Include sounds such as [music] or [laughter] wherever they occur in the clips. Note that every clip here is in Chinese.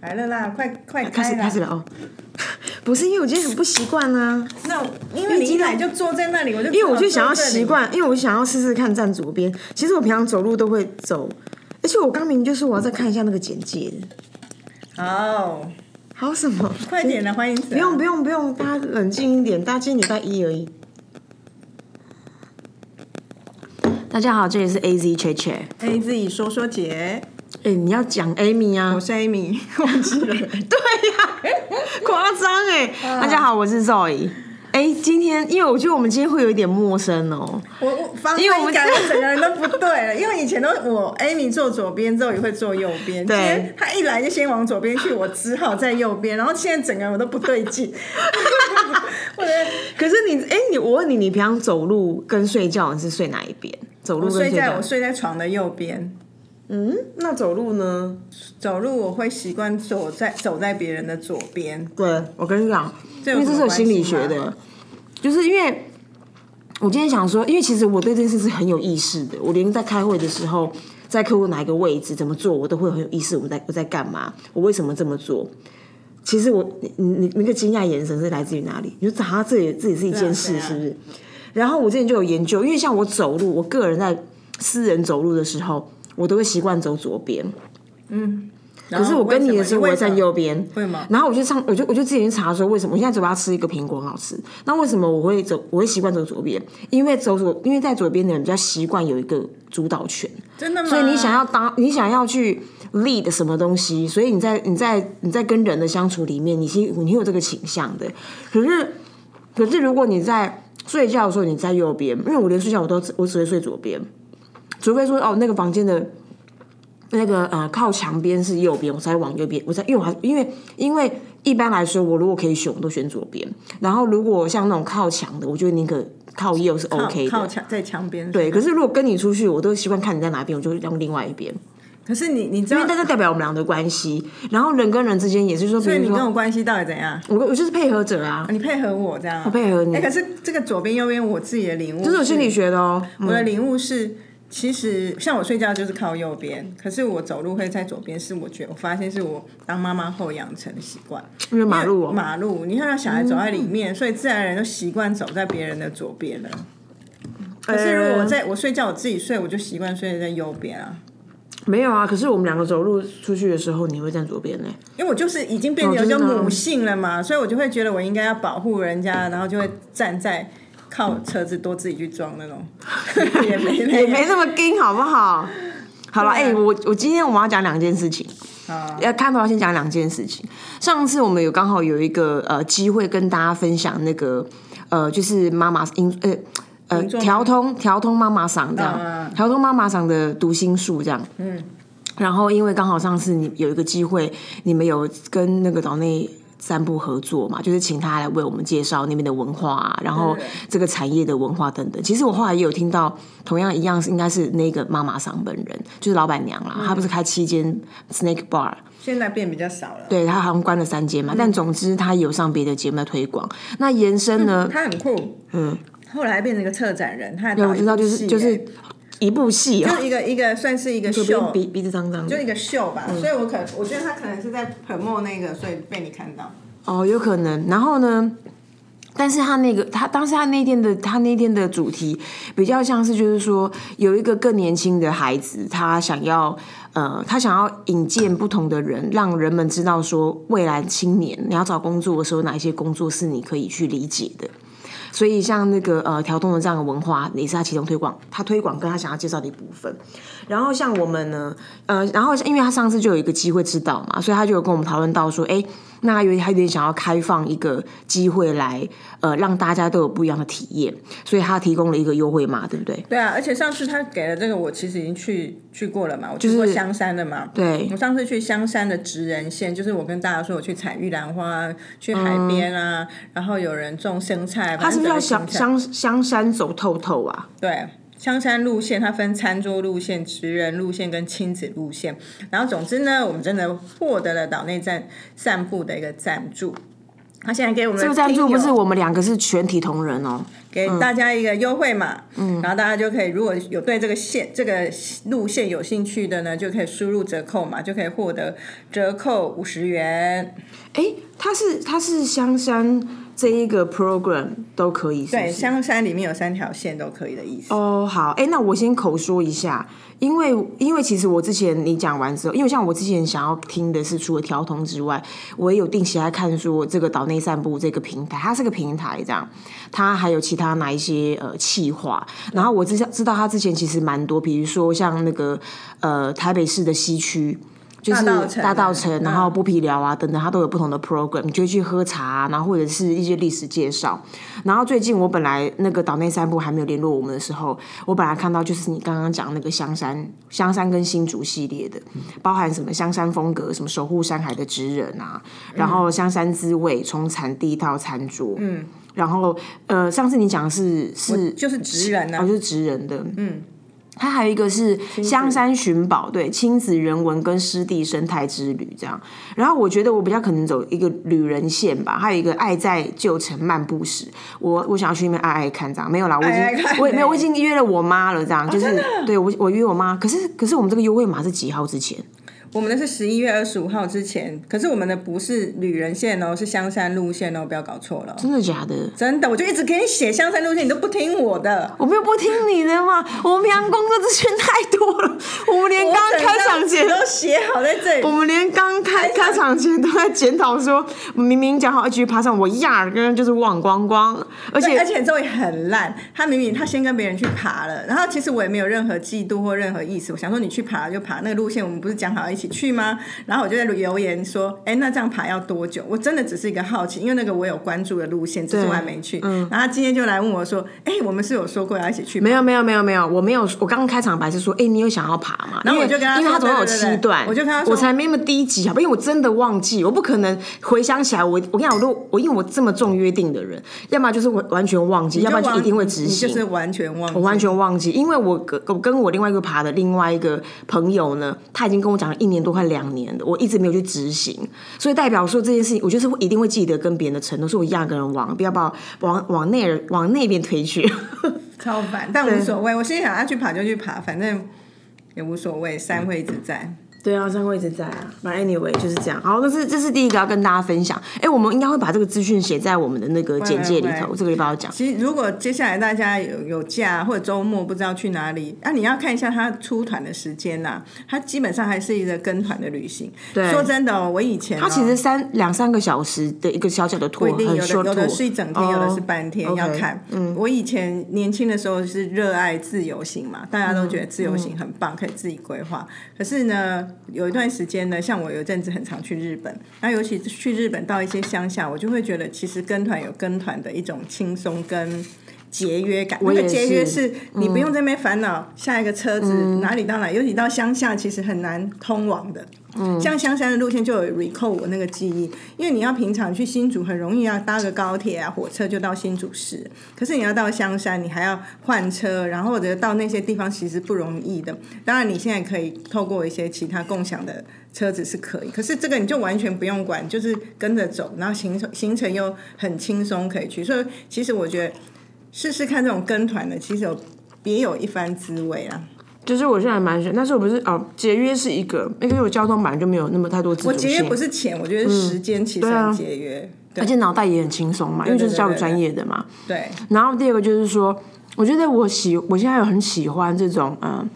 来了啦，快快开始啦开始了哦。[laughs] 不是因为我今天很不习惯啊，那我因为你一来就坐在那里，我就因为我就想要习。惯，因为我想要试试看站左边。其实我平常走路都会走，而且我刚明明就说我要再看一下那个简介。好，好什么？快点的，欢迎不不用不用不用，大家冷静一点，大家今天礼拜一而已。大家好，这里是 A Z 切切。A 自己说说姐，哎、你要讲 Amy 啊我？是 Amy，[laughs] 忘记了。[laughs] 对呀、夸张哎！大家好，我是 Zoe。哎、今天因为我觉得我们今天会有一点陌生哦。我我方因为我们位感，觉整个人都不对了。[laughs] 因为以前都我 Amy 坐左边，之后也会坐右边。对他一来就先往左边去，我只好在右边。然后现在整个人我都不对劲。我的可是你哎、你我问你，你平常走路跟睡觉你是睡哪一边？走路睡在我睡在床的右边，嗯，那走路呢？走路我会习惯走在走在别人的左边。对，我跟你讲，因为这是有心理学的，就是因为我今天想说，因为其实我对这件事是很有意识的，我连在开会的时候，在客户哪一个位置怎么做，我都会很有意识，我在我在干嘛，我为什么这么做。其实我你你你那个惊讶眼神是来自于哪里？你就好像这也这也是一件事，是不是？然后我之前就有研究，因为像我走路，我个人在私人走路的时候，我都会习惯走左边。可是我跟你的时候，我会站右边。会吗？然后我就上，我就我就自己去查说为什么我现在嘴巴吃一个苹果很好吃，那为什么我会走，我会习惯走左边？因为走左，因为在左边的人比较习惯有一个主导权，真的吗？所以你想要当，你想要去 lead 什么东西，所以你在你在你在跟人的相处里面，你是你有这个倾向的。可是可是如果你在睡觉的时候你在右边，因为我连睡觉我都我只会睡左边，除非说哦那个房间的。那个呃，靠墙边是右边，我才往右边。我才因为我还因为因为一般来说，我如果可以选，我都选左边。然后如果像那种靠墙的，我觉得宁可靠右是 OK 的。靠墙在墙边。对，可是如果跟你出去，我都习惯看你在哪边，我就用另外一边，可是你你知道因为，这代表我们俩的关系。然后人跟人之间也是说，所以你跟我关系到底怎样？我我就是配合者啊，你配合我这样啊？我配合你哎、，可是这个左边右边，我自己的领悟，这是有心理。学的哦。我的领悟是，其实像我睡觉就是靠右边，可是我走路会在左边，是我觉得我发现是我当妈妈后养成的习惯。因为马路哦，马路，你看让小孩走在里面，所以自然而然就习惯走在别人的左边了。可是如果我在我睡觉我自己睡，我就习惯睡在右边啊，没有啊，可是我们两个走路出去的时候，你会站左边呢？因为我就是已经变得有一哦真的啊种母性了嘛，所以我就会觉得我应该要保护人家，然后就会站在靠车子多自己去装那种，[laughs] 也没也那没那么硬，好不好？好了，哎、我我今天我们要讲两件事情。啊，要开头要先讲两件事情。上次我们有刚好有一个呃机会跟大家分享那个呃，就是妈妈音呃呃调通调通妈妈嗓这样嗯，调通妈妈嗓的读心术这样。嗯。然后因为刚好上次你有一个机会，你们有跟那个岛内。三部合作嘛，就是请他来为我们介绍那边的文化、啊，然后对这个产业的文化等等。其实我后来也有听到，同样一样是应该是那个妈妈桑本人，就是老板娘啦，她不是开七间 Snake Bar，现在变比较少了。对他好像关了三间嘛，但总之他有上别的节目的推广。那延伸呢？他很酷，嗯，后来变成一个策展人，他还对，我知道，就是就是欸一部戏啊，就一个一个算是一个秀，鼻鼻子脏脏的。就一个秀吧，嗯所以我可我觉得他可能是在 promote 那个，所以被你看到。哦，有可能。然后呢？但是他那个他当时他那天的他那天的主题比较像是就是说有一个更年轻的孩子，他想要呃他想要引荐不同的人，让人们知道说未来青年你要找工作的时候，哪一些工作是你可以去理解的。所以像那个呃调动的这样的文化，也是他其中推广，他推广跟他想要介绍的一部分。然后像我们呢，呃，然后因为他上次就有一个机会知道嘛，所以他就有跟我们讨论到说，哎，那他有他有点想要开放一个机会来，呃，让大家都有不一样的体验，所以他提供了一个优惠码，对不对？对啊，而且上次他给了这个，我其实已经去去过了嘛，我去过香山的嘛。对我上次去香山的职人线，就是我跟大家说我去采玉兰花，去海边啊，然后有人种生菜，他是不是要香香香山走透透啊？对。香山路线它分餐桌路线、职人路线跟亲子路线，然后总之呢，我们真的获得了岛内站散步的一个赞助。他现在给我们这个赞助不是我们两个是全体同仁哦，给大家一个优惠嘛，嗯，然后大家就可以如果有对这个线这个路线有兴趣的呢，就可以输入折扣嘛，就可以获得折扣五十元。哎，它是它是香山这一个 program 都可以，对，香山里面有三条线都可以的意思。哦，好，哎，那我先口说一下。因为，因为其实我之前你讲完之后，因为像我之前想要听的是除了调通之外，我也有定期来看说这个岛内散步这个平台，它是个平台这样，它还有其他哪一些呃企划，然后我之前知道它之前其实蛮多，比如说像那个呃台北市的西区。就是大道城，然后剥皮寮啊等等，它都有不同的 program，你就去喝茶，然后或者是一些历史介绍。然后最近我本来那个岛内三部还没有联络我们的时候，我本来看到就是你刚刚讲那个香山香山跟新竹系列的，包含什么香山风格，什么守护山海的职人啊，然后香山滋味从产地到餐桌，嗯，然后呃上次你讲的是是就是职人啊，就是职人的，嗯。它还有一个是香山寻宝，对亲子人文跟湿地生态之旅这样。然后我觉得我比较可能走一个旅人线吧。还有一个爱在旧城漫步时，我我想要去那边爱爱看这样。没有啦，我已经我也没有，我已经约了我妈了这样。就是对我我约我妈，可是可是我们这个优惠码是几号之前？我们的是十一月二十五号之前，可是我们的不是旅人线哦，是香山路线哦，不要搞错了。真的假的？真的，我就一直给你写香山路线，你都不听我的。我没有不听你的嘛，我们平常工作资讯太多了，我们连刚开场前都写好在这里。我们连刚开开场前都在检讨说，明明讲好一起爬上，我压根就是忘光光。而且而且周围很烂，他明明他先跟别人去爬了，然后其实我也没有任何嫉妒或任何意思，我想说你去爬就爬那个路线，我们不是讲好一起。一起去吗？然后我就在留言说：“哎，那这样爬要多久？”我真的只是一个好奇，因为那个我有关注的路线，只是我还没去。嗯然后今天就来问我说：“哎，我们是有说过要一起去？”没有，没有，没有，没有，我没有。我刚刚开场白是说：“哎，你有想要爬吗？”然后我就跟他，因为他总共有七段，我就跟他说：“我才没那么低级，好吧？因为我真的忘记，我不可能回想起来。我我跟你讲，我都我因为我这么重约定的人，要么就是我完全忘记，要不然就一定会执行，就是完全忘，我完全忘记，因为我跟我跟我另外一个爬的另外一个朋友呢，他已经跟我讲了一年多，快两年。我一直没有去执行，所以代表说这件事情，我就是一定会记得跟别人的承诺，是我压根人往不要把往往内往那边推去，[laughs] 超烦，但无所谓。我心里想要去爬就去爬，反正也无所谓，山会一直在。对啊，三位一直在啊。反正 anyway 就是这样。好，这是这是第一个要跟大家分享。哎，我们应该会把这个资讯写在我们的那个简介里头。这个礼拜要讲。其实如果接下来大家有有假或者周末不知道去哪里，啊，你要看一下他出团的时间呐。他基本上还是一个跟团的旅行。对。说真的哦，我以前他其实三两三个小时的一个小小的团，有的有的是一整天，有的是半天，要看。嗯。我以前年轻的时候是热爱自由行嘛，大家都觉得自由行很棒，可以自己规划。可是呢，有一段时间。呢，像我有阵子很常去日本，那尤其去日本到一些乡下，我就会觉得其实跟团有跟团的一种轻松跟节约感。那个节约是你不用在那边烦恼下一个车子哪里到哪，尤其到乡下其实很难通往的。嗯，像香山的路线就有 recall 我那个记忆，因为你要平常去新竹很容易要搭个高铁啊、火车就到新竹市，可是你要到香山，你还要换车，然后或者到那些地方其实不容易的。当然你现在可以透过一些其他共享的。车子是可以，可是这个你就完全不用管，就是跟着走，然后行程行程又很轻松可以去。所以其实我觉得试试看这种跟团的，其实有别有一番滋味啊。就是我现在蛮喜欢，但是我不是哦，节约是一个，因为我交通本来就没有那么太多自我节约不是钱，我觉得时间其实很节约，而且脑袋也很轻松嘛，因为就是教育专业的嘛。对。然后第二个就是说，我觉得我喜我现在有很喜欢这种嗯，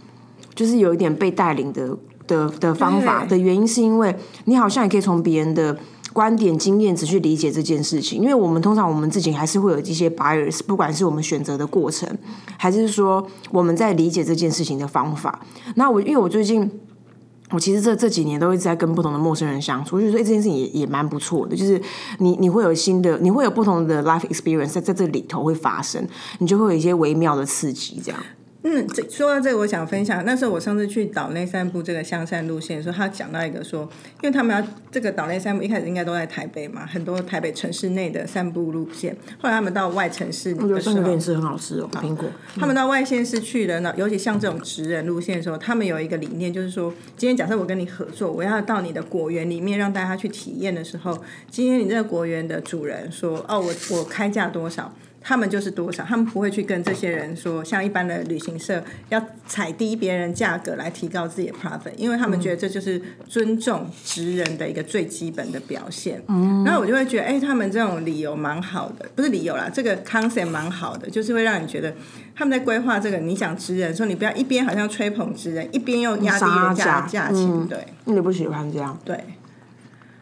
就是有一点被带领的。的的方法的原因是因为你好像也可以从别人的观点、经验值去理解这件事情，因为我们通常我们自己还是会有一些 bias，不管是我们选择的过程，还是说我们在理解这件事情的方法。那我因为我最近我其实这这几年都一直在跟不同的陌生人相处，我觉得这件事情也也蛮不错的，就是你你会有新的，你会有不同的 life experience 在在这里头会发生，你就会有一些微妙的刺激，这样。嗯，这说到这个，我想分享。那时候我上次去岛内散步这个香山路线的时候，他讲到一个说，因为他们要这个岛内散步，一开始应该都在台北嘛，很多台北城市内的散步路线。后来他们到外城市的时候，点是很好吃哦，苹果。他们到外县市去的，那尤其像这种职人路线的时候，他们有一个理念，就是说，今天假设我跟你合作，我要到你的果园里面让大家去体验的时候，今天你这个果园的主人说，哦，我我开价多少？他们就是多少，他们不会去跟这些人说，像一般的旅行社要踩低别人价格来提高自己的 profit，因为他们觉得这就是尊重职人的一个最基本的表现。嗯，然后我就会觉得，哎，他们这种理由蛮好的，不是理由啦，这个 concept 蛮好的，就是会让你觉得他们在规划这个。你讲职人，说你不要一边好像吹捧职人，一边又压低人家的价钱，对，你不喜欢这样，对。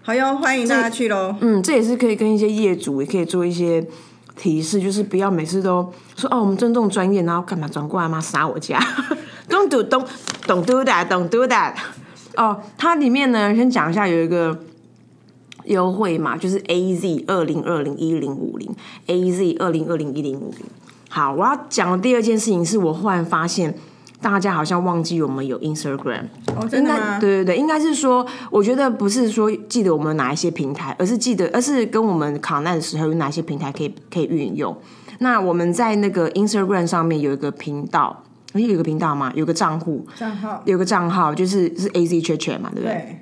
好哟，欢迎大家去喽。嗯，这也是可以跟一些业主也可以做一些。提示就是不要每次都说哦，我们尊重专业，然后干嘛转过来嘛？杀我家？[laughs] Don't do, don't, don't do that, don't do that。哦，它里面呢，先讲一下有一个优惠嘛，就是 A Z 二零二零一零五零，A Z 二零二零一零五零。好，我要讲的第二件事情是我忽然发现。大家好像忘记我们有 Instagram，哦，真的吗？对对对，应该是说，我觉得不是说记得我们哪一些平台，而是记得，而是跟我们考难的时候有哪些平台可以可以运用。那我们在那个 Instagram 上面有一个频道，有一个频道吗？有个账户，账号有个账号，就是是 AZ Church 嘛，对不对？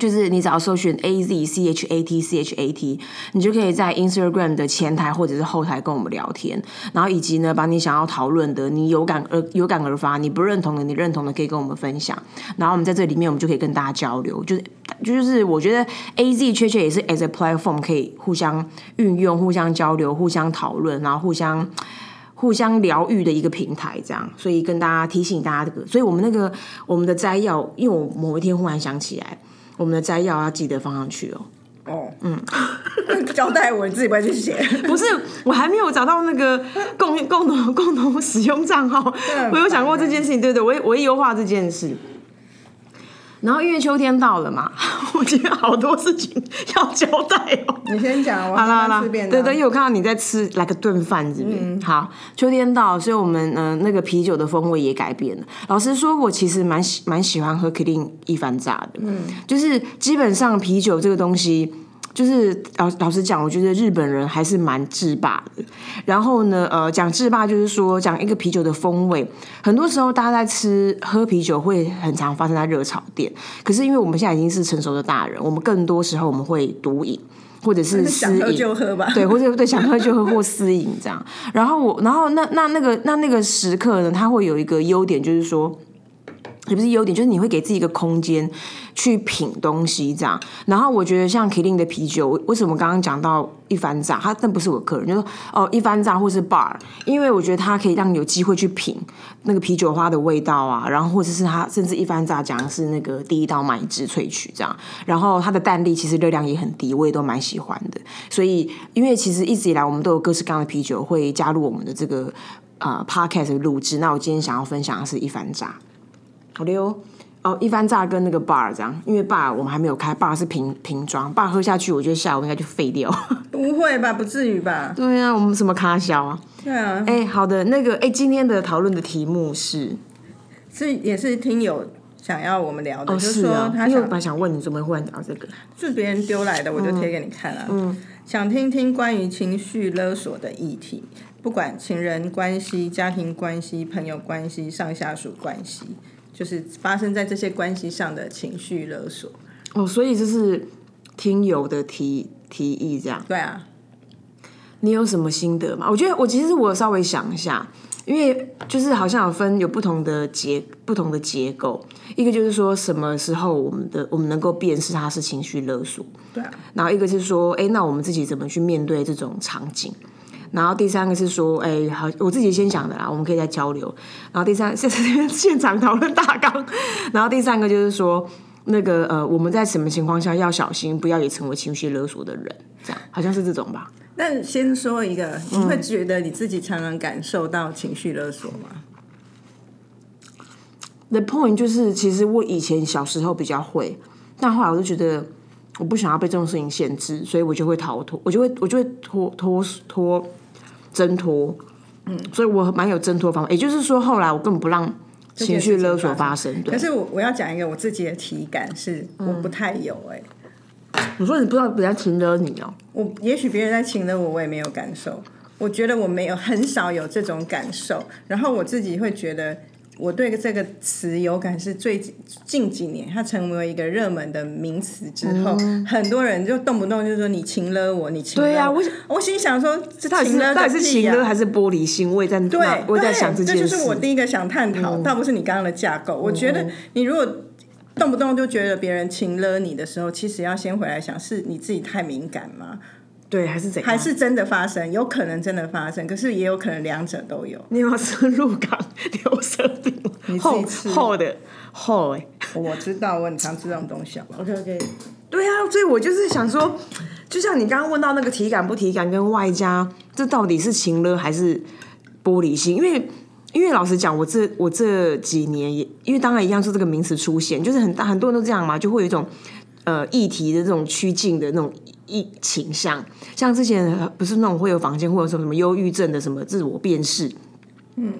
就是你只要搜寻 A Z C H A T C H A T，你就可以在 Instagram 的前台或者是后台跟我们聊天，然后以及呢，把你想要讨论的，你有感而有感而发，你不认同的，你认同的可以跟我们分享，然后我们在这里面，我们就可以跟大家交流。就是就是我觉得 A Z 确确也是 as a platform 可以互相运用、互相交流、互相讨论，然后互相互相疗愈的一个平台，这样。所以跟大家提醒大家这个，所以我们那个我们的摘要，因为我某一天忽然想起来。我们的摘要要记得放上去哦。哦，嗯，交代我自己不会去写。[laughs] 不是，我还没有找到那个共共同共同使用账号。我有想过这件事情，对对，我我也优化这件事。然后因为秋天到了嘛，[laughs] 我今天好多事情要交代哦。你先讲，好啦好了，对对，因为我看到你在吃来个炖饭，这边好。秋天到，所以我们嗯那个啤酒的风味也改变了。老实说，我其实蛮喜蛮喜欢喝克林一番炸的，嗯，就是基本上啤酒这个东西。就是老老实讲，我觉得日本人还是蛮制霸的。然后呢，呃，讲制霸就是说，讲一个啤酒的风味。很多时候，大家在吃喝啤酒会很常发生在热炒店。可是，因为我们现在已经是成熟的大人，我们更多时候我们会独饮，或者是 [laughs] 想喝就喝吧。对，或者对想喝就喝或私饮这样。然后我，然后那那那个那那个时刻呢，它会有一个优点，就是说。也不是优点，就是你会给自己一个空间去品东西，这样。然后我觉得像 Killing 的啤酒，为什么刚刚讲到一番炸，他但不是我客人，就说哦一番炸或是 bar，因为我觉得它可以让你有机会去品那个啤酒花的味道啊，然后或者是它甚至一番炸讲的是那个第一道麦汁萃取这样，然后它的淡力其实热量也很低，我也都蛮喜欢的。所以因为其实一直以来我们都有各式各样的啤酒会加入我们的这个呃 podcast 录制，那我今天想要分享的是一番炸。好的哦，哦，一番炸跟那个 bar 这样，因为 bar 我们还没有开，bar 是瓶瓶装，bar 喝下去，我觉得下午应该就废掉。[laughs] 不会吧？不至于吧？对啊，我们什么卡小啊？对啊。哎，好的，那个哎，今天的讨论的题目是，是也是听友想要我们聊的，就是说他想想问你怎么忽然讲到这个，是别人丢来的，我就贴给你看了。嗯，想听听关于情绪勒索的议题，不管情人关系、家庭关系、朋友关系、上下属关系。就是发生在这些关系上的情绪勒索哦，所以这是听友的提提议，这样对啊。你有什么心得吗？我觉得我其实我稍微想一下，因为就是好像有分有不同的结不同的结构，一个就是说什么时候我们的我们能够辨识它是情绪勒索，对啊。然后一个是说，哎，那我们自己怎么去面对这种场景？然后第三个是说，哎，好，我自己先讲的啦，我们可以再交流。然后第三，[laughs] 现在现场讨论大纲。然后第三个就是说，那个呃，我们在什么情况下要小心，不要也成为情绪勒索的人，这样好像是这种吧？那先说一个，你会觉得你自己常常感受到情绪勒索吗？The point 就是，其实我以前小时候比较会，但后来我就觉得。我不想要被这种事情限制，所以我就会逃脱，我就会我就会脱脱脱挣脱，嗯，所以我蛮有挣脱方法。也就是说，后来我根本不让情绪勒索发生。对可是我我要讲一个我自己的体感，是我不太有哎。你说你不知道别人情勒你哦？我也许别人在情勒我，我也没有感受。我觉得我没有很少有这种感受，然后我自己会觉得。我对这个词有感是最近几年，它成为一个热门的名词之后，很多人就动不动就说你情了我，你情了。对呀，我我心想说，这到底是到底是情了还是玻璃心？我也在对，我在想这件事。这就是我第一个想探讨，倒不是你刚刚的架构。我觉得你如果动不动就觉得别人情了你的时候，其实要先回来想，是你自己太敏感吗？对，还是怎样？还是真的发生？有可能真的发生，可是也有可能两者都有。你有吃鹿港牛舌饼？[laughs] 厚厚的厚哎！我知道，我很常吃这种东西。OK OK。对啊，所以我就是想说，就像你刚刚问到那个体感不体感，跟外加这到底是情了还是玻璃心？因为因为老实讲，我这我这几年也因为当然一样是这个名词出现，就是很大很多人都这样嘛，就会有一种呃议题的这种趋近的那种。一倾向，像之前不是那种会有房间或者说什么忧郁症的什么自我辨识，嗯，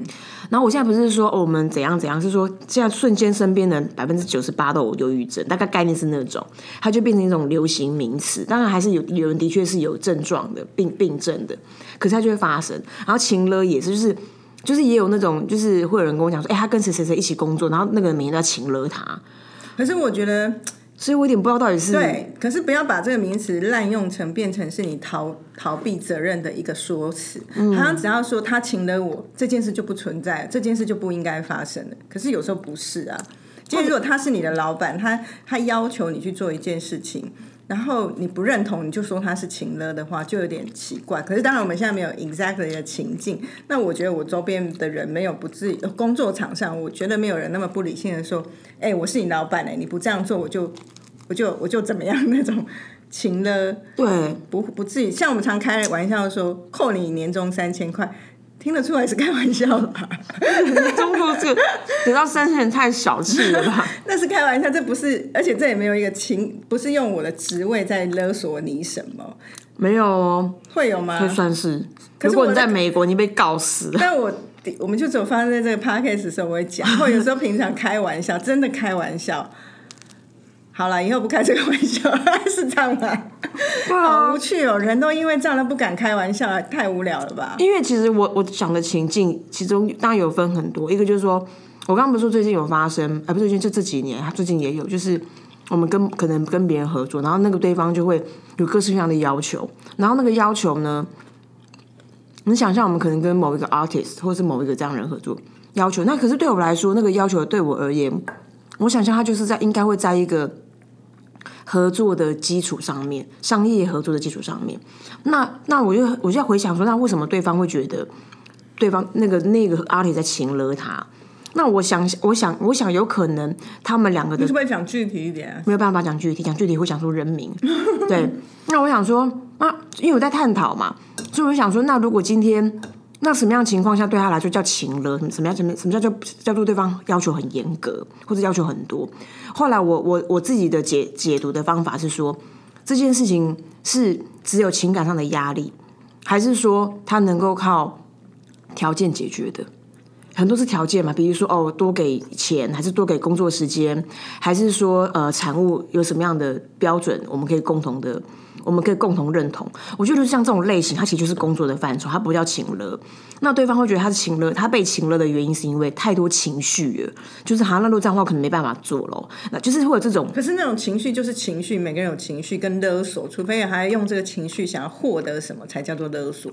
然后我现在不是说我们怎样怎样，是说现在瞬间身边的百分之九十八都有忧郁症，大概概念是那种，它就变成一种流行名词。当然还是有有人的确是有症状的病病症的，可是它就会发生。然后情了也是，就是就是也有那种，就是会有人跟我讲说，哎，他跟谁谁谁一起工作，然后那个人每天都要情了他。可是我觉得。所以我有点不知道到底是对，可是不要把这个名词滥用成变成是你逃逃避责任的一个说辞。好像只要说他请了我，这件事就不存在，这件事就不应该发生了。可是有时候不是啊，就是如果他是你的老板，他他要求你去做一件事情。然后你不认同，你就说他是情了的话，就有点奇怪。可是当然我们现在没有 exactly 的情境。那我觉得我周边的人没有不至于工作场上，我觉得没有人那么不理性的说，哎，我是你老板哎，你不这样做，我就我就我就怎么样那种情了。对，不不至于。像我们常开玩笑说，扣你年终三千块。听得出来是开玩笑吧？[laughs] 中国这个得到三千人太小气了吧？[laughs] 那是开玩笑，这不是，而且这也没有一个情，不是用我的职位在勒索你什么？没有哦，会有吗？会算是。如果你在美国，你被告死。[laughs] 但我我们就只有发生在这个 podcast 的时候我会讲，或有时候平常开玩笑，真的开玩笑。好了，以后不开这个玩笑，[laughs] 是这样吗？好无趣哦，人都因为这样都不敢开玩笑，太无聊了吧？因为其实我我想的情境，其中当然有分很多，一个就是说，我刚刚不是说最近有发生，啊，不是最近就这几年，最近也有，就是我们跟可能跟别人合作，然后那个对方就会有各式各样的要求，然后那个要求呢，你想象我们可能跟某一个 artist 或是某一个这样人合作，要求，那可是对我来说，那个要求对我而言，我想象他就是在应该会在一个。合作的基础上面，商业合作的基础上面，那那我就我就要回想说，那为什么对方会觉得对方那个那个阿里在情勒他？那我想，我想，我想有可能他们两个的，是不是讲具体一点？没有办法讲具体，讲具体会讲出人名。对，那我想说，那因为我在探讨嘛，所以我想说，那如果今天。那什么样情况下对他来说叫情了？什么样什么什么叫叫叫做对方要求很严格，或者要求很多？后来我我我自己的解解读的方法是说，这件事情是只有情感上的压力，还是说他能够靠条件解决的？很多是条件嘛，比如说哦，多给钱，还是多给工作时间，还是说呃，产物有什么样的标准，我们可以共同的。我们可以共同认同。我觉得像这种类型，它其实就是工作的范畴，它不叫情勒。那对方会觉得他是情勒，他被情勒的原因是因为太多情绪了，就是好像那路这样话可能没办法做咯。那就是会有这种。可是那种情绪就是情绪，每个人有情绪跟勒索，除非还用这个情绪想要获得什么，才叫做勒索。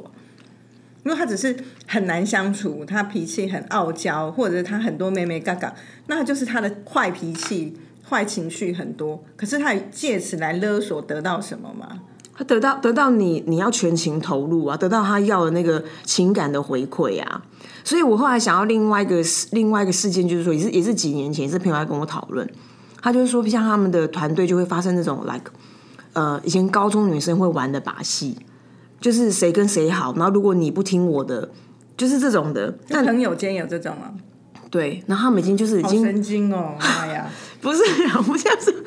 如果他只是很难相处，他脾气很傲娇，或者是他很多妹妹嘎嘎，那就是他的坏脾气。坏情绪很多，可是他借此来勒索得到什么吗？他得到得到你你要全情投入啊，得到他要的那个情感的回馈啊。所以我后来想要另外一个另外一个事件，就是说也是也是几年前，也是朋友来跟我讨论，他就是说像他们的团队就会发生那种 like 呃以前高中女生会玩的把戏，就是谁跟谁好，然后如果你不听我的，就是这种的。那朋友间有这种吗？对，然后他们已经就是已经神经哦，妈呀！[laughs] 不是，不像是，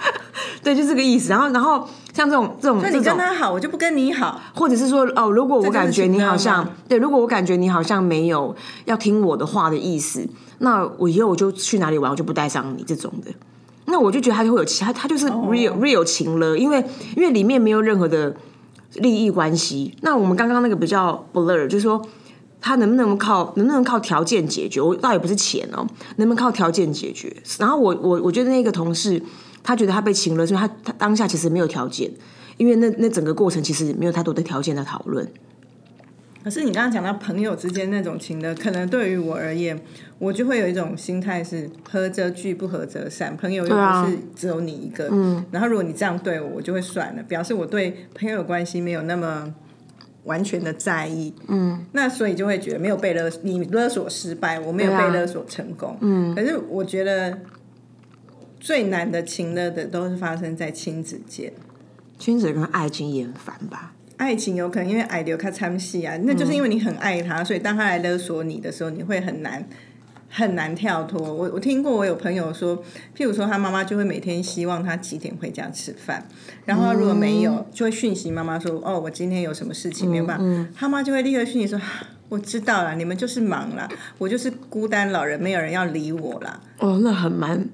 对，就这个意思。然后，然后像这种这种，那你跟他好，我就不跟你好，或者是说，哦，如果我感觉你好像，对，如果我感觉你好像没有要听我的话的意思，那我以后我就去哪里玩，我就不带上你这种的。那我就觉得他就会有其他，他就是 real real 情了，因为因为里面没有任何的利益关系。那我们刚刚那个比较 blur，就是说。他能不能靠能不能靠条件解决？我倒也不是钱哦，能不能靠条件解决？然后我我我觉得那个同事，他觉得他被请了，所以他他当下其实没有条件，因为那那整个过程其实没有太多的条件的讨论。可是你刚刚讲到朋友之间那种情的，可能对于我而言，我就会有一种心态是合则聚，不合则散。朋友又不是只有你一个，嗯。然后如果你这样对我，我就会算了，表示我对朋友关系没有那么完全的在意，嗯。那所以就会觉得没有被勒，你勒索失败，我没有被勒索成功，嗯。可是我觉得最难的情勒的都是发生在亲子间，亲子跟爱情也很烦吧。爱情有可能因为爱留他参戏啊，那就是因为你很爱他，所以当他来勒索你的时候，你会很难很难跳脱。我我听过，我有朋友说，譬如说他妈妈就会每天希望他几点回家吃饭，然后如果没有，就会讯息妈妈说：“哦，我今天有什么事情没有办法。”他妈就会立刻讯息说：“我知道了，你们就是忙了，我就是孤单老人，没有人要理我了。”哦，那很蛮。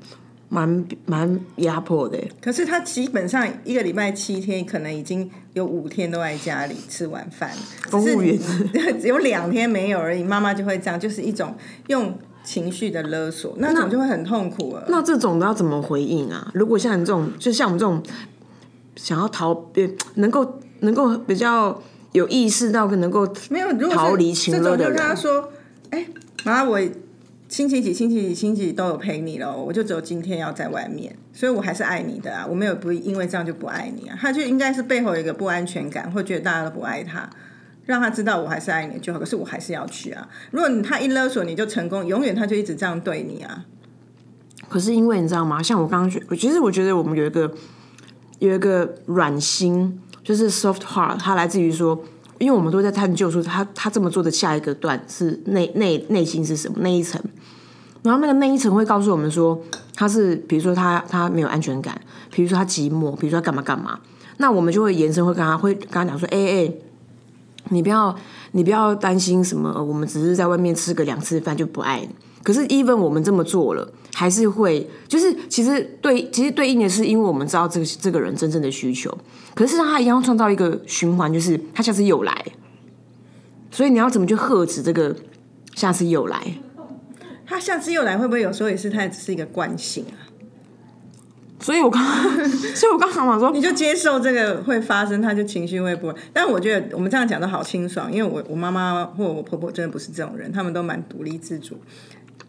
蛮蛮压迫的，可是他基本上一个礼拜七天，可能已经有五天都在家里吃晚饭，公务员 [laughs] 只有两天没有而已。妈妈就会这样，就是一种用情绪的勒索，那种就会很痛苦了。那这种要怎么回应啊？如果像你这种，就像我们这种想要逃避，能够能够比较有意识到能够没有逃离情勒的人，他说：“哎，妈，我。”星期几、星期几、星期几都有陪你了，我就只有今天要在外面，所以我还是爱你的啊，我没有不因为这样就不爱你啊，他就应该是背后有一个不安全感，会觉得大家都不爱他，让他知道我还是爱你就好，可是我还是要去啊。如果他一勒索你就成功，永远他就一直这样对你啊。可是因为你知道吗？像我刚刚觉，其实我觉得我们有一个有一个软心，就是 soft heart，它来自于说。因为我们都在探究说他他这么做的下一个段是内内内心是什么那一层，然后那个那一层会告诉我们说他是比如说他他没有安全感，比如说他寂寞，比如说他干嘛干嘛，那我们就会延伸会跟他会跟他讲说，哎哎，你不要你不要担心什么，我们只是在外面吃个两次饭就不爱你。可是，even 我们这么做了，还是会，就是其实对，其实对应的是，因为我们知道这个这个人真正的需求。可是，他一样创造一个循环，就是他下次又来。所以，你要怎么去呵止这个下次又来？他下次又来，会不会有时候也是他只是一个惯性啊？所以我刚，[laughs] 所以我刚想嘛说，你就接受这个会发生，他就情绪会不会？但我觉得我们这样讲的好清爽，因为我我妈妈或我婆婆真的不是这种人，他们都蛮独立自主。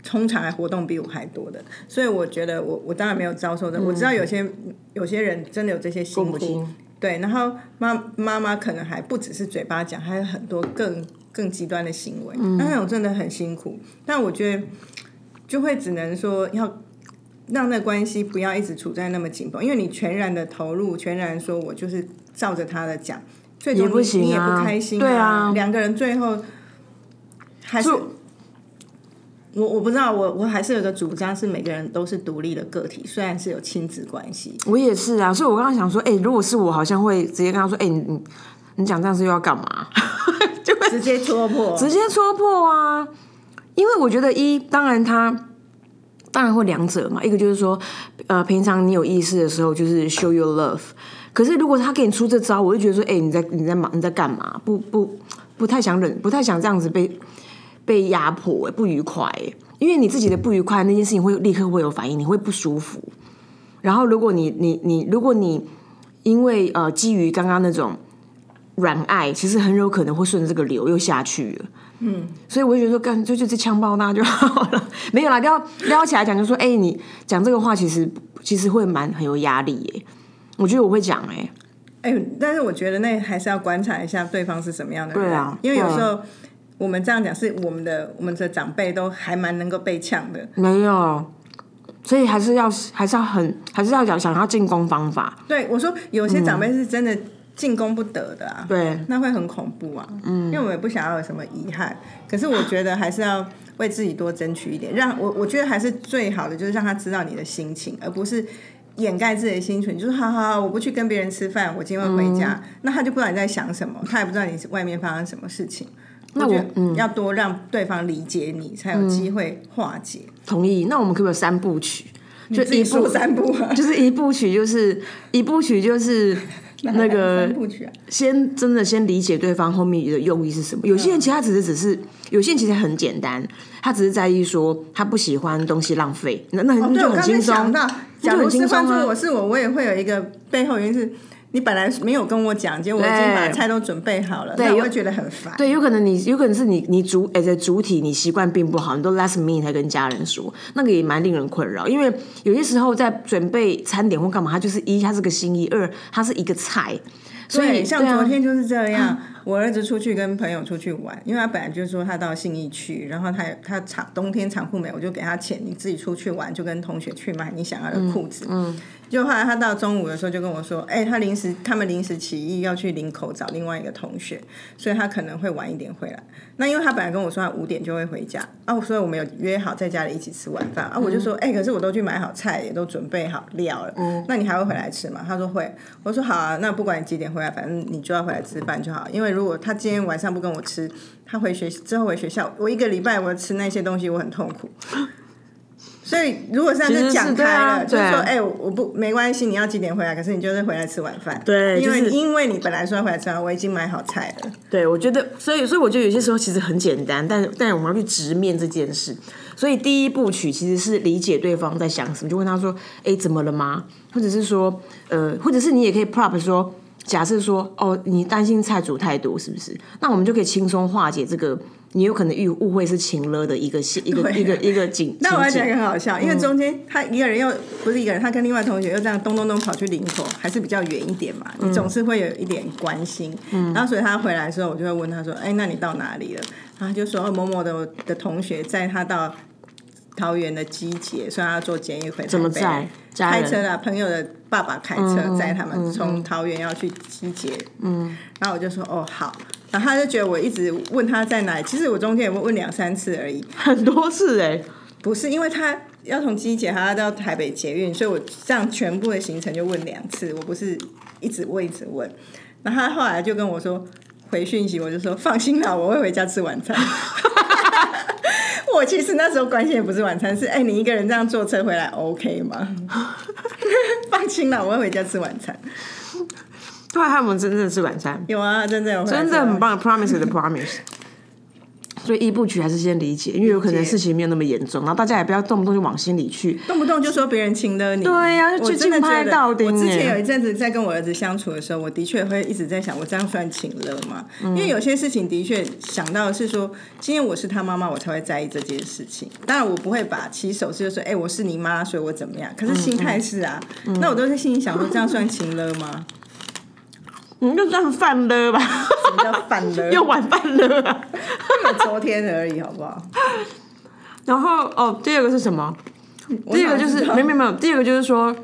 通常还活动比我还多的，所以我觉得我我当然没有遭受的。我知道有些有些人真的有这些辛苦，对。然后妈妈妈可能还不只是嘴巴讲，还有很多更更极端的行为，那种真的很辛苦。但我觉得就会只能说要让那关系不要一直处在那么紧绷，因为你全然的投入，全然说我就是照着他的讲，最终你也不开心，对啊，两个人最后还是。我我不知道，我我还是有个主张，是每个人都是独立的个体，虽然是有亲子关系。我也是啊，所以我刚刚想说，哎，如果是我，好像会直接跟他说，哎，你你讲这样是又要干嘛？[laughs] 就会直接戳破，直接戳破啊！因为我觉得一，当然他当然会两者嘛，一个就是说，呃，平常你有意识的时候，就是 show your love。可是如果他给你出这招，我就觉得说，哎，你在你在忙你在干嘛？不不不太想忍，不太想这样子被。被压迫，不愉快，因为你自己的不愉快，那件事情会立刻会有反应，你会不舒服。然后，如果你你你，如果你因为呃基于刚刚那种软爱，其实很有可能会顺着这个流又下去了。嗯，所以我就觉得说，干就就这枪爆那就好了，[laughs] 没有啦，撩撩起来讲，就说，哎，你讲这个话，其实其实会蛮很有压力耶。我觉得我会讲，哎哎，但是我觉得那还是要观察一下对方是什么样的人，对啊，因为有时候。我们这样讲是我们的我们的长辈都还蛮能够被呛的，没有，所以还是要还是要很还是要讲想要进攻方法。对，我说有些长辈是真的进攻不得的啊，对，那会很恐怖啊，嗯，因为我们也不想要有什么遗憾，可是我觉得还是要为自己多争取一点，让我我觉得还是最好的就是让他知道你的心情，而不是掩盖自己的心情，就是好好，我不去跟别人吃饭，我今晚回家，那他就不知道你在想什么，他也不知道你外面发生什么事情。那我嗯，要多让对方理解你，才有机会化解。同意。那我们可不可以三部曲？就一部三部，就是一部曲，就是一部曲，就是 [laughs] 那个先真的先理解对方后面的用意是什么。有些人其实他只是只是，有些人其实很简单，他只是在意说他不喜欢东西浪费，那那哦，对，就我刚才很轻松。想到，假如是换作我是我，我也会有一个背后原因是。你本来没有跟我讲，结果我已经把菜都准备好了，对我会觉得很烦。对，有可能你有可能是你你主哎在主体你习惯并不好，你都 last minute 才跟家人说，那个也蛮令人困扰。因为有些时候在准备餐点或干嘛，它就是一它是个心意，二它是一个菜，所以，像昨天就是这样。我儿子出去跟朋友出去玩，因为他本来就是说他到信义去，然后他他长冬天长裤没有，我就给他钱，你自己出去玩，就跟同学去买你想要的裤子。嗯。就后来他到中午的时候就跟我说，哎、他临时他们临时起意要去林口找另外一个同学，所以他可能会晚一点回来。那因为他本来跟我说他五点就会回家，啊，所以我们有约好在家里一起吃晚饭啊。我就说，哎、可是我都去买好菜，也都准备好料了，嗯那你还会回来吃吗？他说会。我说好啊，那不管你几点回来，反正你就要回来吃饭就好。因为如果他今天晚上不跟我吃，他回学之后回学校，我一个礼拜我吃那些东西，我很痛苦。[laughs] 所以如果这样其实就是讲开了，啊就是说，哎、我不没关系，你要几点回来？可是你就是回来吃晚饭。对因为、就是因为你本来说要回来吃饭，我已经买好菜了。对，我觉得，所以，所以我觉得有些时候其实很简单，但但我们要去直面这件事。所以第一部曲其实是理解对方在想什么，就问他说：“哎，怎么了吗？”或者是说，呃，或者是你也可以 prop 说，假设说，哦，你担心菜煮太多，是不是？那我们就可以轻松化解这个你有可能遇误会是情了的一个一个一个一个景。[laughs] 那我还觉得很好笑，因为中间他一个人又不是一个人，他跟另外同学又这样咚咚咚跑去林口，还是比较远一点嘛，你总是会有一点关心。然后所以他回来的时候，我就会问他说：“哎，那你到哪里了？”然后他就说：“哦，某某的的同学载他到桃园的机捷，所以他要坐捷运回台北。”怎么载？开车啦，朋友的爸爸开车载他们从桃园要去机捷。嗯，然后我就说：“哦，好。”然后他就觉得我一直问他在哪里，其实我中间也问两三次而已。[laughs] 很多次哎、不是，因为他要从机捷还要到台北捷运，所以我这样全部的行程就问两次，我不是一直问一直问。然后他后来就跟我说回讯息，我就说放心啦，我会回家吃晚餐。[laughs] 我其实那时候关心的不是晚餐，是哎、你一个人这样坐车回来 OK 吗？[laughs] 放心啦，我会回家吃晚餐。后来他们真正吃晚餐，有啊，真的有真的很棒，promise 的 promise。所以一部曲还是先理解，因为有可能事情没有那么严重，然后大家也不要动不动就往心里去。动不动就说别人亲了你，对呀就我真的觉得到顶我之前欸有一阵子在跟我儿子相处的时候，我的确会一直在想，我这样算情了吗？因为有些事情的确想到的是说，今天我是他妈妈，我才会在意这件事情。当然，我不会把起手是就说，哎、我是你妈，所以我怎么样？可是心态是啊，那我都在心里想说，这样算情了吗？嗯，就算犯了吧，什么叫犯了？[laughs] 又晚饭了、啊。昨天而已，好不好？然后哦，第二个是什么？第二个就是没有没有没有，第二个就是说，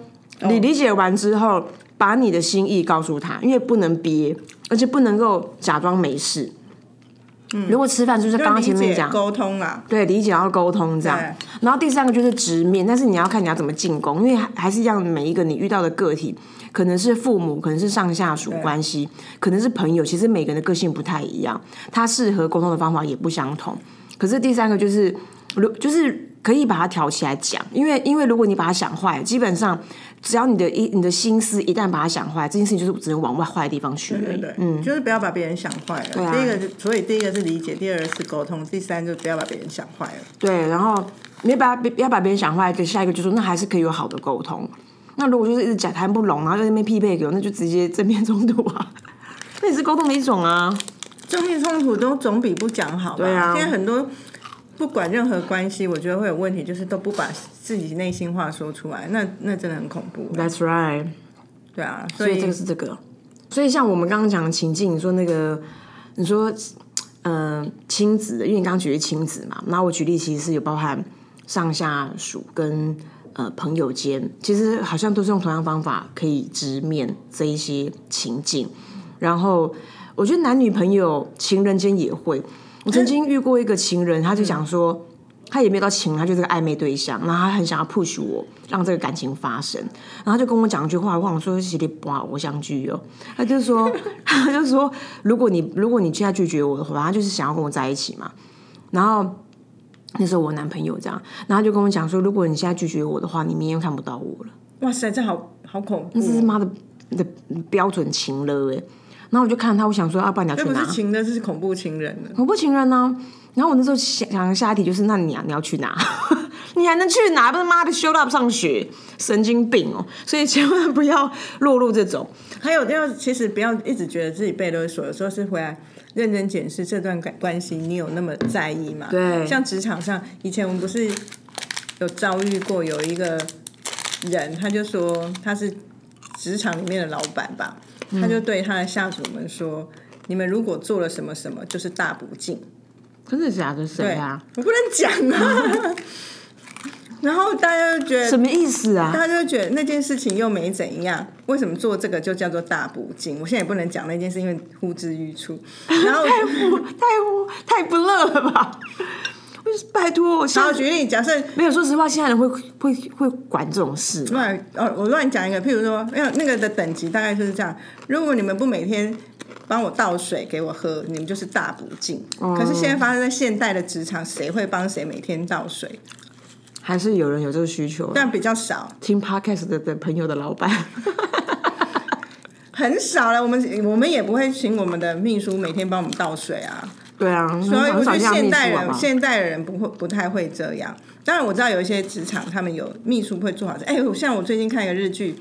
你理解完之后，把你的心意告诉他，因为不能憋，而且不能够假装没事。嗯，如果吃饭就是刚刚前面讲，沟通啦，对，理解要沟通这样。然后第三个就是直面，但是你要看你要怎么进攻，因为还还是一样，每一个你遇到的个体，可能是父母，可能是上下属关系，可能是朋友，其实每个人的个性不太一样，他适合沟通的方法也不相同。可是第三个就是，如就是可以把它挑起来讲，因为因为如果你把它想坏，基本上只要你的一你的心思一旦把它想坏，这件事情就是只能往外坏的地方去而已。对对，嗯，就是不要把别人想坏了。啊第一个是，所以第一个是理解，第二个是沟通，第三就不要把别人想坏了。对，然后没把不要把别人想坏，对，下一个就说那还是可以有好的沟通。那如果就是一直讲谈不拢，然后在那边匹配给我，那就直接正面冲突啊，[laughs] 那也是沟通的一种啊。正面冲突都总比不讲好吧？对啊现在很多不管任何关系，我觉得会有问题，就是都不把自己内心话说出来，那那真的很恐怖。That's right，对啊，所以所以这个是这个。所以像我们刚刚讲的情境，你说那个，你说，嗯、亲子的，因为你刚刚举例亲子嘛，那我举例其实是有包含上下属跟呃朋友间，其实好像都是用同样方法可以直面这一些情境。然后我觉得男女朋友、情人间也会。我曾经遇过一个情人，他就讲说，他也没有到情人，他就是个暧昧对象，然后他很想要 push 我，让这个感情发生，然后他就跟我讲一句话，我想说是你哇偶像剧哦，他就说，他就说，如果你如果你现在拒绝我的话，他就是想要跟我在一起嘛，然后。那时候我男朋友这样，然后他就跟我讲说，如果你现在拒绝我的话，你明天看不到我了。哇塞，这好好恐怖这是妈的，的标准情了哎。然后我就看他，我想说，要不然你要去哪？不是情的，这是恐怖情人的。恐怖情人呢？然后我那时候想想下一题就是，那你啊，你要去哪？[laughs] 你还能去哪？不是妈的，show up 上学，神经病哦！所以千万不要落入这种。还有要，其实不要一直觉得自己被勒索，有时候是回来认真检视这段关关系，你有那么在意吗？对。像职场上，以前我们不是有遭遇过有一个人，他就说他是职场里面的老板吧。他就对他的下属们说：“你们如果做了什么什么，就是大不敬。”真的假的？谁啊？我不能讲啊。[laughs] [laughs] [laughs] 然后大家就觉得什么意思啊？大家就觉得那件事情又没怎样，为什么做这个就叫做大不敬？我现在也不能讲那件事，因为呼之欲出。[laughs] 然后太不太不太不乐了吧？拜托，我好举例，假设没有。说实话，现在人会会会管这种事。乱哦，我乱讲一个，譬如说，没有那个的等级大概就是这样。如果你们不每天帮我倒水给我喝，你们就是大不敬。可是现在发生在现代的职场，谁会帮谁每天倒水？还是有人有这个需求，但比较少。听 podcast 的的朋友的老板 [laughs] 很少了。我们我们也不会请我们的秘书每天帮我们倒水啊。对啊，所以我觉得现代人现代的人不会不太会这样。当然我知道有一些职场他们有秘书会做好事。哎，像我最近看一个日剧，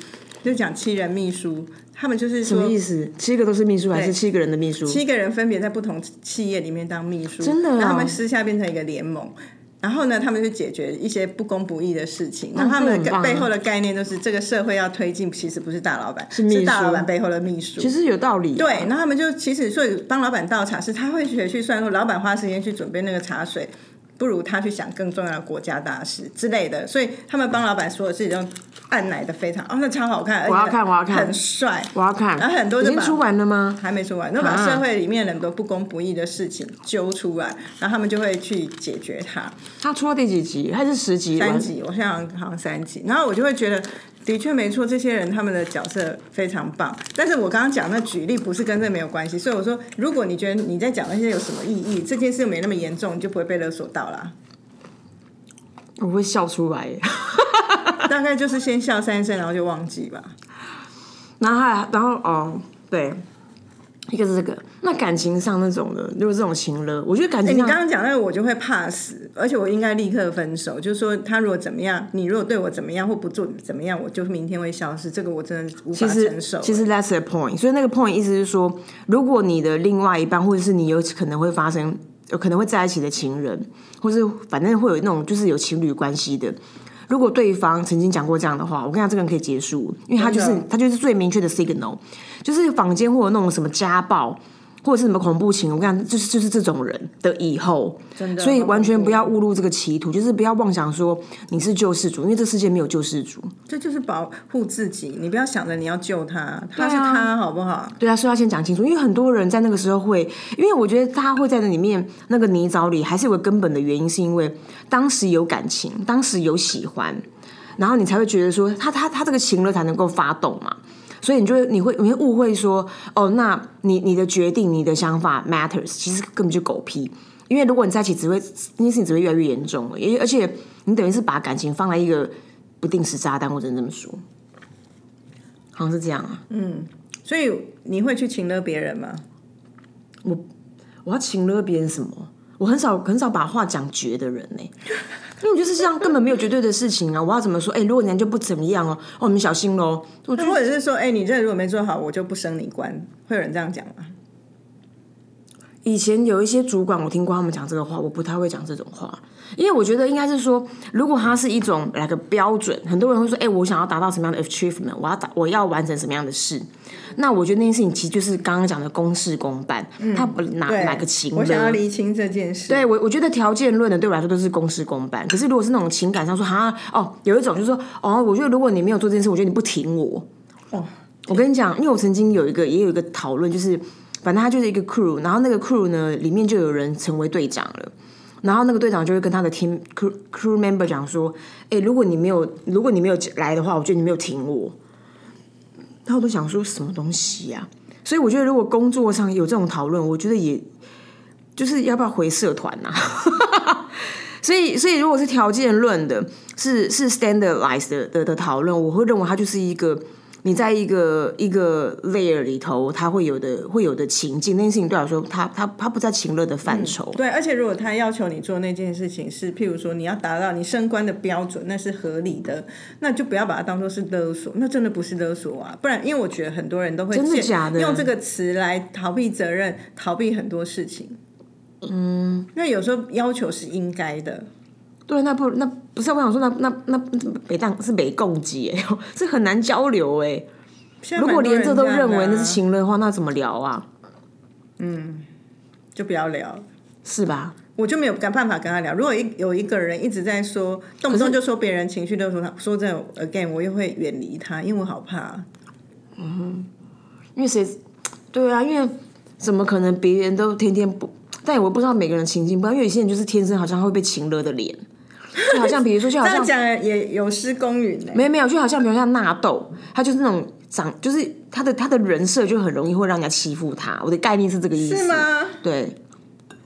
就讲七人秘书，他们就是什么意思？七个都是秘书，还是七个人的秘书？七个人分别在不同企业里面当秘书，真的，然后他们私下变成一个联盟。然后呢，他们就解决一些不公不义的事情。然后他们背后的概念都是，这个社会要推进，其实不是大老板，是大老板背后的秘书。其实有道理。对，然后他们就其实所以帮老板倒茶，是他会学去算说，老板花时间去准备那个茶水。不如他去想更重要的国家大事之类的，所以他们帮老板说的事情都按奶的非常哦，那超好看，我要看，我要看，很帅，我要看。然后很多已经出完了吗？还没出完，那把社会里面很多不公不义的事情揪出来，然后他们就会去解决它。他出了第几集？还是十集？三集，我现在好像三集。然后我就会觉得。的确没错，这些人他们的角色非常棒。但是我刚刚讲那举例不是跟这没有关系，所以我说，如果你觉得你在讲那些有什么意义，这件事没那么严重，你就不会被勒索到啦。我会笑出来，[laughs] 大概就是先笑三声，然后就忘记吧。然后，然后哦，对。一个是这个，那感情上那种的，就是这种情了。我觉得感情，你刚刚讲那个，我就会怕死，而且我应该立刻分手。就是说，他如果怎么样，你如果对我怎么样或不做怎么样，我就明天会消失。这个我真的无法承受。其实 that's the point。所以那个 point 意思是说，如果你的另外一半，或者是你有可能会发生，有可能会在一起的情人，或是反正会有那种就是有情侣关系的。如果对方曾经讲过这样的话，我跟他这个人可以结束，因为他就是他就是最明确的 signal，就是坊间或者那种什么家暴。或者是什么恐怖情，我跟你讲，就是就是这种人的以后，真的，所以完全不要误入这个歧途，就是不要妄想说你是救世主，因为这世界没有救世主，这就是保护自己，你不要想着你要救他，他是他，好不好？对啊，所以要先讲清楚，因为很多人在那个时候会，因为我觉得他会在那里面那个泥沼里，还是有个根本的原因，是因为当时有感情，当时有喜欢，然后你才会觉得说他他他这个情了才能够发动嘛。所以你就会你会你会误会说哦，那你你的决定你的想法 matters，其实根本就狗屁。因为如果你在一起，只会那件事情只会越来越严重了。而而且你等于是把感情放在一个不定时炸弹，我只能这么说，好像是这样啊。嗯，所以你会去请了别人吗？我我要请了别人什么？我很少很少把话讲绝的人呢。因为我觉得世界上根本没有绝对的事情啊！我要怎么说？哎，如果人家就不怎么样哦，哦，你们小心喽。或者是说，哎，你这如果没做好，我就不升你官，会有人这样讲吗？以前有一些主管，我听过他们讲这个话，我不太会讲这种话，因为我觉得应该是说，如果它是一种来个标准，很多人会说，哎，我想要达到什么样的 achievement，我要达，我要完成什么样的事。那我觉得那件事情其实就是刚刚讲的公事公办，他不哪哪个情，我想要厘清这件事。对我，我觉得条件论的对我来说都是公事公办。可是如果是那种情感上说，哈哦，有一种就是说，哦，我觉得如果你没有做这件事，我觉得你不挺我。哦，我跟你讲，因为我曾经有一个也有一个讨论，就是反正他就是一个 crew，然后那个 crew 呢里面就有人成为队长了，然后那个队长就会跟他的 team crew crew member 讲说，哎，如果你没有如果你没有来的话，我觉得你没有挺我。他都想说什么东西呀？所以我觉得，如果工作上有这种讨论，我觉得也就是要不要回社团呐？[laughs] 所以，所以如果是条件论的，是是 standardized 的的讨论，我会认为它就是一个你在一个一个 layer 里头，它会有的会有的情境，那件事情对我来说，它它它不在情乐的范畴。对，而且如果他要求你做那件事情是，譬如说你要达到你升官的标准，那是合理的，那就不要把它当做是勒索，那真的不是勒索啊！不然，因为我觉得很多人都会真的假的用这个词来逃避责任，逃避很多事情。嗯，那有时候要求是应该的。对，那不那不是我想说，那那那北大是北共济哎，[laughs] 是很难交流哎。如果连这都认为那是情人的话，那怎么聊啊？嗯，就不要聊，是吧？我就没有办法跟他聊。如果一有一个人一直在说，动不动就说别人情绪勒索他，说这 again，我又会远离他，因为我好怕。嗯，因为谁？对啊，因为怎么可能别人都天天不？但我不知道每个人情境不一样，因为有些人就是天生好像会被情勒的脸。就好像比如说，就好像讲也有失公允呢。没有没有，就好像比如像纳豆，他就是那种长，就是他的他的人设就很容易会让人家欺负他。我的概念是这个意思，是吗？对，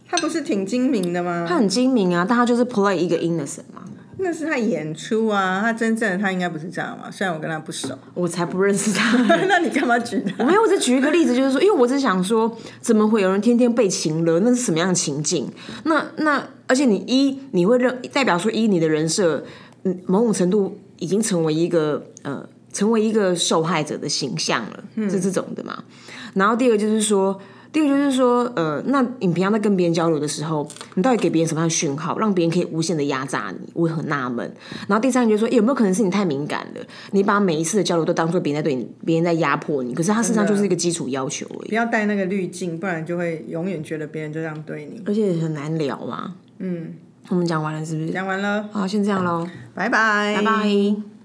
他不是挺精明的吗？他很精明啊，但他就是 play 一个 innocent 嘛。那是他演出啊，他真正的他应该不是这样嘛。虽然我跟他不熟，我才不认识他。[laughs] 那你干嘛举他？没有，我只举一个例子，就是说，因为我只想说，怎么会有人天天被情了？那是什么样的情境？那那。而且你一你会认代表说一你的人设，嗯，某种程度已经成为一个呃，成为一个受害者的形象了，是这种的嘛？然后第二个就是说，第二个就是说，呃，那你平常在跟别人交流的时候，你到底给别人什么样的讯号，让别人可以无限的压榨你？我很纳闷。然后第三个就是说，有没有可能是你太敏感了？你把每一次的交流都当做别人在对你，别人在压迫你，可是他事实上就是一个基础要求而已。不要带那个滤镜，不然就会永远觉得别人就这样对你，而且很难聊啊。嗯，我们讲完了是不是？讲完了，好，先这样喽，拜拜，拜拜。